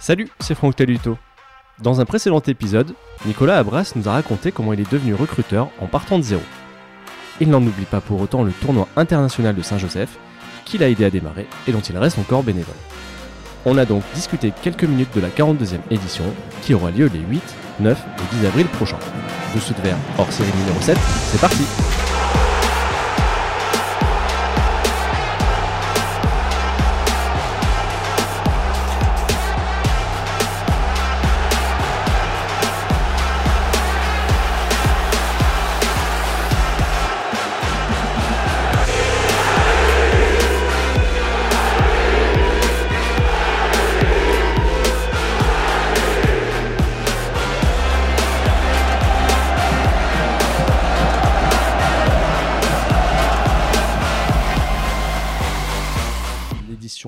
Salut, c'est Franck Taluto. Dans un précédent épisode, Nicolas Abras nous a raconté comment il est devenu recruteur en partant de zéro. Il n'en oublie pas pour autant le tournoi international de Saint-Joseph, qu'il a aidé à démarrer et dont il reste encore bénévole. On a donc discuté quelques minutes de la 42e édition, qui aura lieu les 8, 9 et 10 avril prochains. De ce vers hors série numéro 7, c'est parti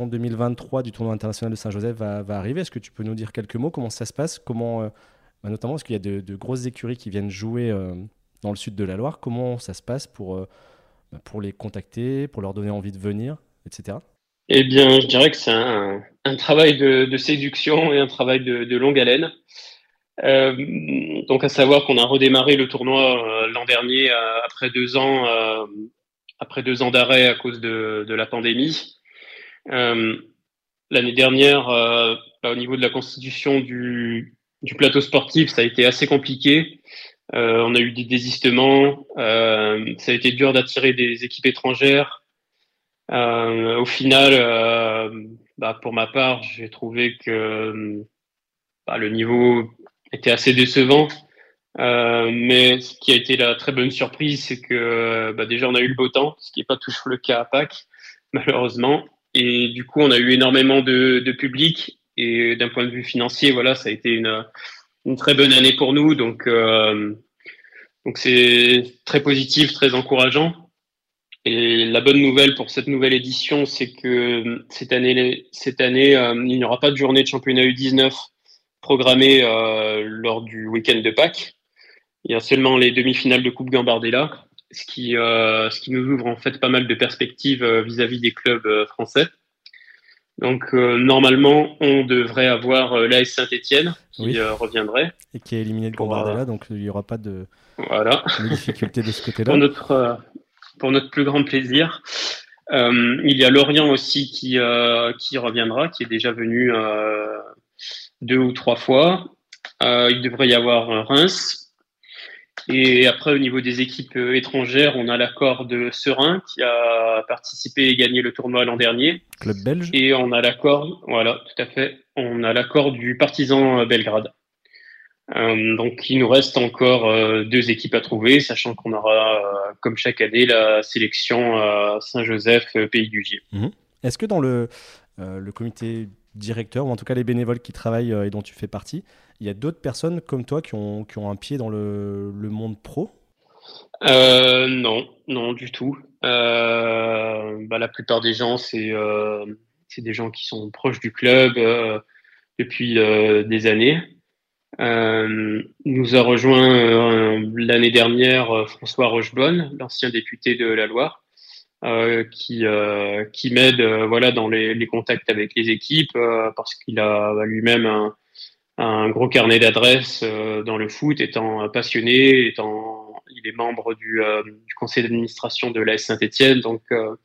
L'édition 2023 du tournoi international de Saint-Joseph va, arriver. Est-ce que tu peux nous dire quelques mots? Comment ça se passe? Comment, euh, bah, Notamment, est-ce qu'il y a de, grosses écuries qui viennent jouer euh, dans le sud de la Loire? Comment ça se passe pour, euh, bah, pour les contacter, pour leur donner envie de venir, etc. Eh bien, je dirais que c'est un, travail de, séduction et un travail de, longue haleine. Euh, donc, à savoir qu'on a redémarré le tournoi l'an dernier après deux ans, après deux ans d'arrêt à cause de la pandémie. Euh, L'année dernière, euh, bah, au niveau de la constitution du, plateau sportif, ça a été assez compliqué. Euh, on a eu des désistements. Ça a été dur d'attirer des équipes étrangères. Au final, bah, pour ma part, j'ai trouvé que bah, le niveau était assez décevant. Mais ce qui a été la très bonne surprise, c'est que déjà on a eu le beau temps, ce qui n'est pas toujours le cas à Pâques, malheureusement. Et du coup, on a eu énormément de, de public. Et d'un point de vue financier, voilà, ça a été une, une très bonne année pour nous. Donc, euh, donc c'est très positif, très encourageant. Et la bonne nouvelle pour cette nouvelle édition, c'est que cette année, cette année, euh, il n'y aura pas de journée de championnat U19 programmée euh, lors du week-end de Pâques. Il y a seulement les demi-finales de Coupe Gambardella, ce qui, euh, ce qui nous ouvre en fait pas mal de perspectives euh, vis-à-vis des clubs euh, français. Donc euh, normalement, on devrait avoir euh, l'AS Saint-Etienne qui Oui. euh, reviendrait. Et qui est éliminé de Gambardella, donc il n'y aura pas de, Voilà. de difficulté de ce côté-là. pour notre pour notre plus grand plaisir. Il y a Lorient aussi qui qui reviendra, qui est déjà venu deux ou trois fois. Il devrait y avoir Reims. Et après, au niveau des équipes euh, étrangères, on a l'accord de Serein qui a participé et gagné le tournoi l'an dernier. Club belge Et on a l'accord, voilà, tout à fait. On a l'accord du Partizan euh, Belgrade. Euh, donc, il nous reste encore euh, deux équipes à trouver, sachant qu'on aura, euh, comme chaque année, la sélection Saint-Joseph, Pays du Gier. Est-ce que dans le, le comité directeur, ou en tout cas les bénévoles qui travaillent euh, et dont tu fais partie, il y a d'autres personnes comme toi qui ont, un pied dans le, monde pro? Euh, non, non, du tout. Euh, bah, la plupart des gens, c'est des gens qui sont proches du club depuis des années. Nous a rejoint l'année dernière François Rochebonne, l'ancien député de la Loire, qui, euh, qui m'aide euh, voilà, dans les, les contacts avec les équipes euh, parce qu'il a lui-même un, un gros carnet d'adresses euh, dans le foot, étant passionné, étant, il est membre du, euh, du conseil d'administration de l'AS Saint-Etienne, donc euh,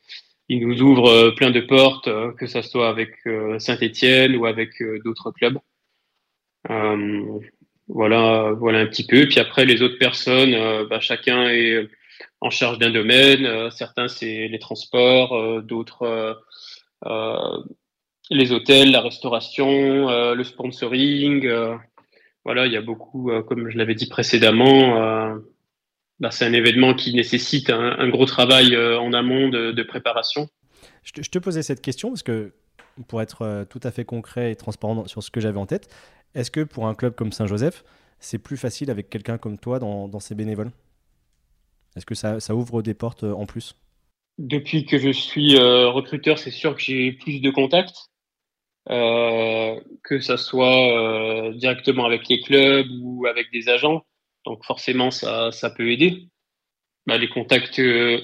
il nous ouvre euh, plein de portes, euh, que ça soit avec euh, Saint-Etienne ou avec euh, d'autres clubs. Euh, voilà, voilà un petit peu. Puis après, les autres personnes, euh, bah, chacun est en charge d'un domaine. Euh, certains, c'est les transports, euh, d'autres, euh, les hôtels, la restauration, le sponsoring. voilà, il y a beaucoup, comme je l'avais dit précédemment, bah, c'est un événement qui nécessite un, gros travail en amont de, préparation. je te, posais cette question parce que, pour être tout à fait concret et transparent sur ce que j'avais en tête, est-ce que pour un club comme Saint-Joseph, c'est plus facile avec quelqu'un comme toi dans, dans ses bénévoles? Est-ce que ça, ouvre des portes euh, en plus? Depuis que je suis euh, recruteur, c'est sûr que j'ai plus de contacts, euh, que ça soit directement avec les clubs ou avec des agents. Donc forcément, ça, ça peut aider. Bah, les contacts que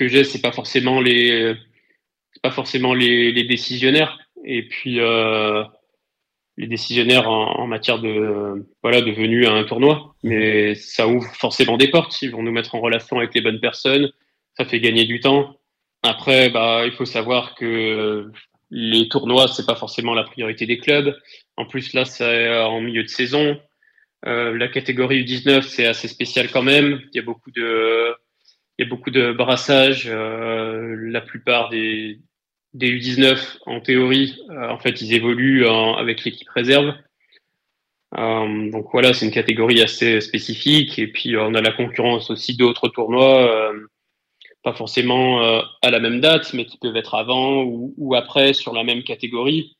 j'ai, c'est pas forcément les, pas forcément les, les décisionnaires. Et puis, les décisionnaires en, matière de voilà de venue à un tournoi. Mais ça ouvre forcément des portes. Ils vont nous mettre en relation avec les bonnes personnes. Ça fait gagner du temps. Après, bah, il faut savoir que les tournois, c'est pas forcément la priorité des clubs. En plus, là, c'est en milieu de saison. Euh, la catégorie U19, c'est assez spécial quand même. Il y a beaucoup de, il y a beaucoup de brassage. Euh, la plupart des, des U19, en théorie, euh, en fait, ils évoluent avec l'équipe réserve. Euh, donc voilà, c'est une catégorie assez spécifique. Et puis on a la concurrence aussi d'autres tournois, pas forcément à la même date, mais qui peuvent être avant ou, ou après sur la même catégorie.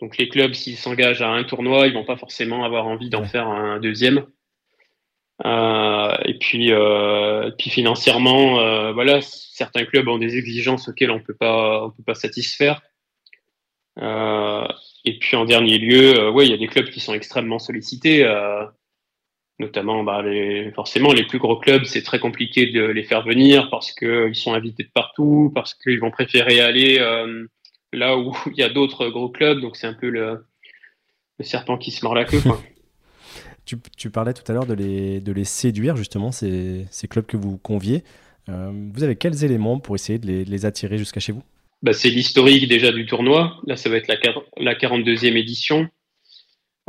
Donc les clubs, s'ils s'engagent à un tournoi, ils vont pas forcément avoir envie d'en faire un deuxième. Euh, et puis, euh, puis financièrement, euh, voilà, certains clubs ont des exigences auxquelles on peut pas, on peut pas satisfaire. et puis en dernier lieu, ouais, il y a des clubs qui sont extrêmement sollicités, notamment, bah, les, forcément, les plus gros clubs, c'est très compliqué de les faire venir parce qu'ils sont invités de partout, parce qu'ils vont préférer aller là où il y a d'autres gros clubs, donc c'est un peu le, serpent qui se mord la queue. tu, parlais tout à l'heure de les, de les séduire, justement, ces, ces clubs que vous conviez. Euh, vous avez quels éléments pour essayer de les, attirer jusqu'à chez vous? Bah, C'est l'historique déjà du tournoi. Là, ça va être la, la 42e édition.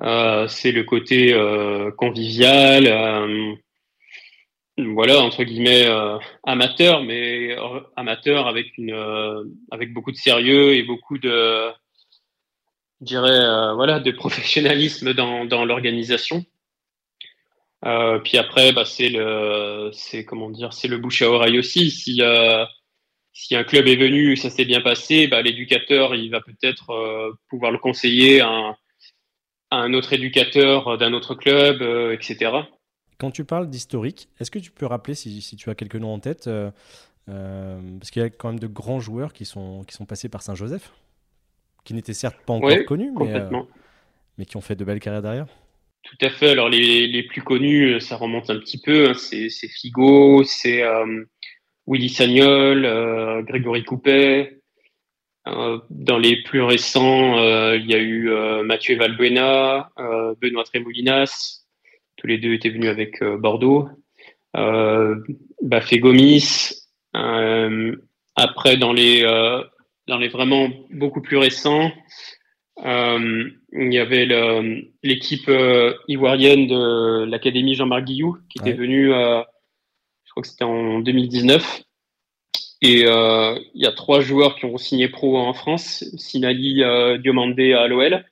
Euh, c'est le côté euh, convivial, voilà entre guillemets amateur mais amateur avec une avec beaucoup de sérieux et beaucoup de dirais voilà de professionnalisme dans, dans l'organisation puis après bah, c'est le c'est comment dire c'est le bouche à oreille aussi. Si si un club est venu ça s'est bien passé bah, l'éducateur il va peut-être pouvoir le conseiller à un autre éducateur d'un autre club etc quand tu parles d'historique, est-ce que tu peux rappeler, si, tu as quelques noms en tête, euh, euh, parce qu'il y a quand même de grands joueurs qui sont, qui sont passés par Saint-Joseph, qui n'étaient certes pas encore connus, mais, euh, mais, qui ont fait de belles carrières derrière Tout à fait. Alors les, plus connus, ça remonte un petit peu. Hein. C'est Figo, c'est Willy Sagnol, Grégory Coupet. dans les plus récents, il y a eu Mathieu Valbuena, Benoît Tremoulinas, tous les deux étaient venus avec euh, Bordeaux. Euh, Bafé Gomis. Euh, après, dans les, dans les vraiment beaucoup plus récents, il y avait l'équipe ivoirienne de l'Académie Jean-Marc Guillou qui était venue, je crois que c'était en 2019. Et il y a trois joueurs qui ont signé pro en France Sinali Diomandé à l'OL,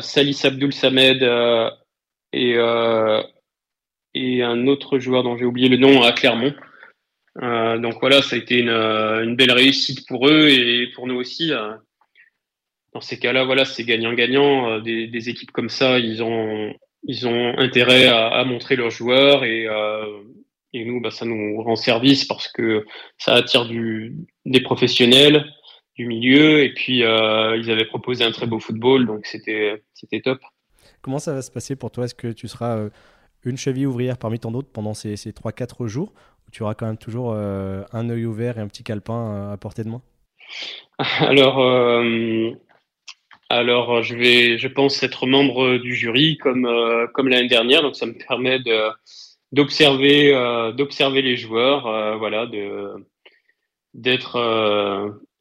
Salis Abdul Samed et, euh, et un autre joueur dont j'ai oublié le nom à Clermont. Euh, donc voilà, ça a été une, une, belle réussite pour eux et pour nous aussi. Euh. Dans ces cas-là, voilà, c'est gagnant-gagnant. Euh, des, des, équipes comme ça, ils ont, ils ont intérêt à, à montrer leurs joueurs et, et nous, bah, ça nous rend service parce que ça attire du, des professionnels du milieu et puis euh, ils avaient proposé un très beau football, donc c'était top. Comment ça va se passer pour toi? Est-ce que tu seras euh, une cheville ouvrière parmi tant d'autres pendant ces, ces 3-4 jours? Ou tu auras quand même toujours euh, un œil ouvert et un petit calepin euh, à portée de main? Alors, alors je, vais, je pense être membre du jury comme, comme l'année dernière, donc ça me permet de d'observer d'observer les joueurs voilà de d'être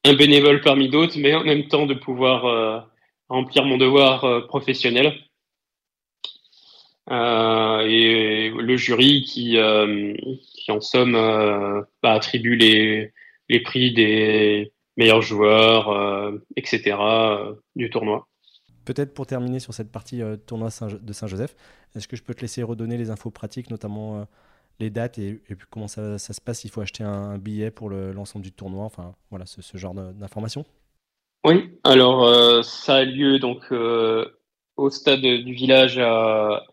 un bénévole parmi d'autres mais en même temps de pouvoir remplir mon devoir professionnel. Euh, et le jury qui, euh, qui en somme euh, bah, attribue les, les prix des meilleurs joueurs, etc. du tournoi. Peut-être pour terminer sur cette partie tournoi de Saint-Joseph, est-ce que je peux te laisser redonner les infos pratiques, notamment les dates et, puis comment ça, ça, se passe? Il faut acheter un, billet pour l'ensemble du tournoi, enfin voilà, ce, ce genre d'informations Oui, alors ça a lieu donc au stade du village à,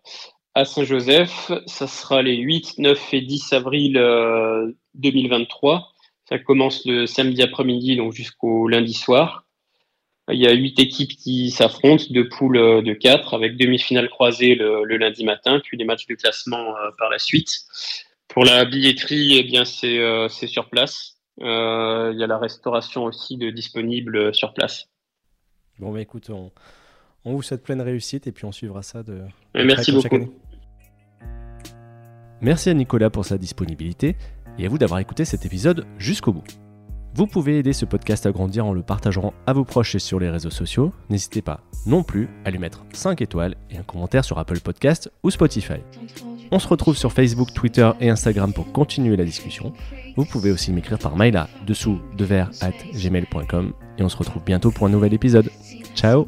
à Saint-Joseph. Ça sera les 8, 9 et 10 avril 2023. Euh, ça commence le samedi après-midi, donc jusqu'au lundi soir. Il y a huit équipes qui s'affrontent, deux poules euh, de quatre, avec demi-finale croisée le, lundi matin, puis des matchs de classement euh, par la suite. Pour la billetterie, eh bien c'est sur place. il y a la restauration aussi de disponible sur place. Bon, bah écoute, on, On vous souhaite pleine réussite et puis on suivra ça de. Merci beaucoup. Merci à Nicolas pour sa disponibilité et à vous d'avoir écouté cet épisode jusqu'au bout. Vous pouvez aider ce podcast à grandir en le partageant à vos proches et sur les réseaux sociaux. N'hésitez pas non plus à lui mettre 5 étoiles et un commentaire sur Apple Podcast ou Spotify. On se retrouve sur Facebook, Twitter et Instagram pour continuer la discussion. Vous pouvez aussi m'écrire par mail à dessous de at gmail.com et on se retrouve bientôt pour un nouvel épisode. Ciao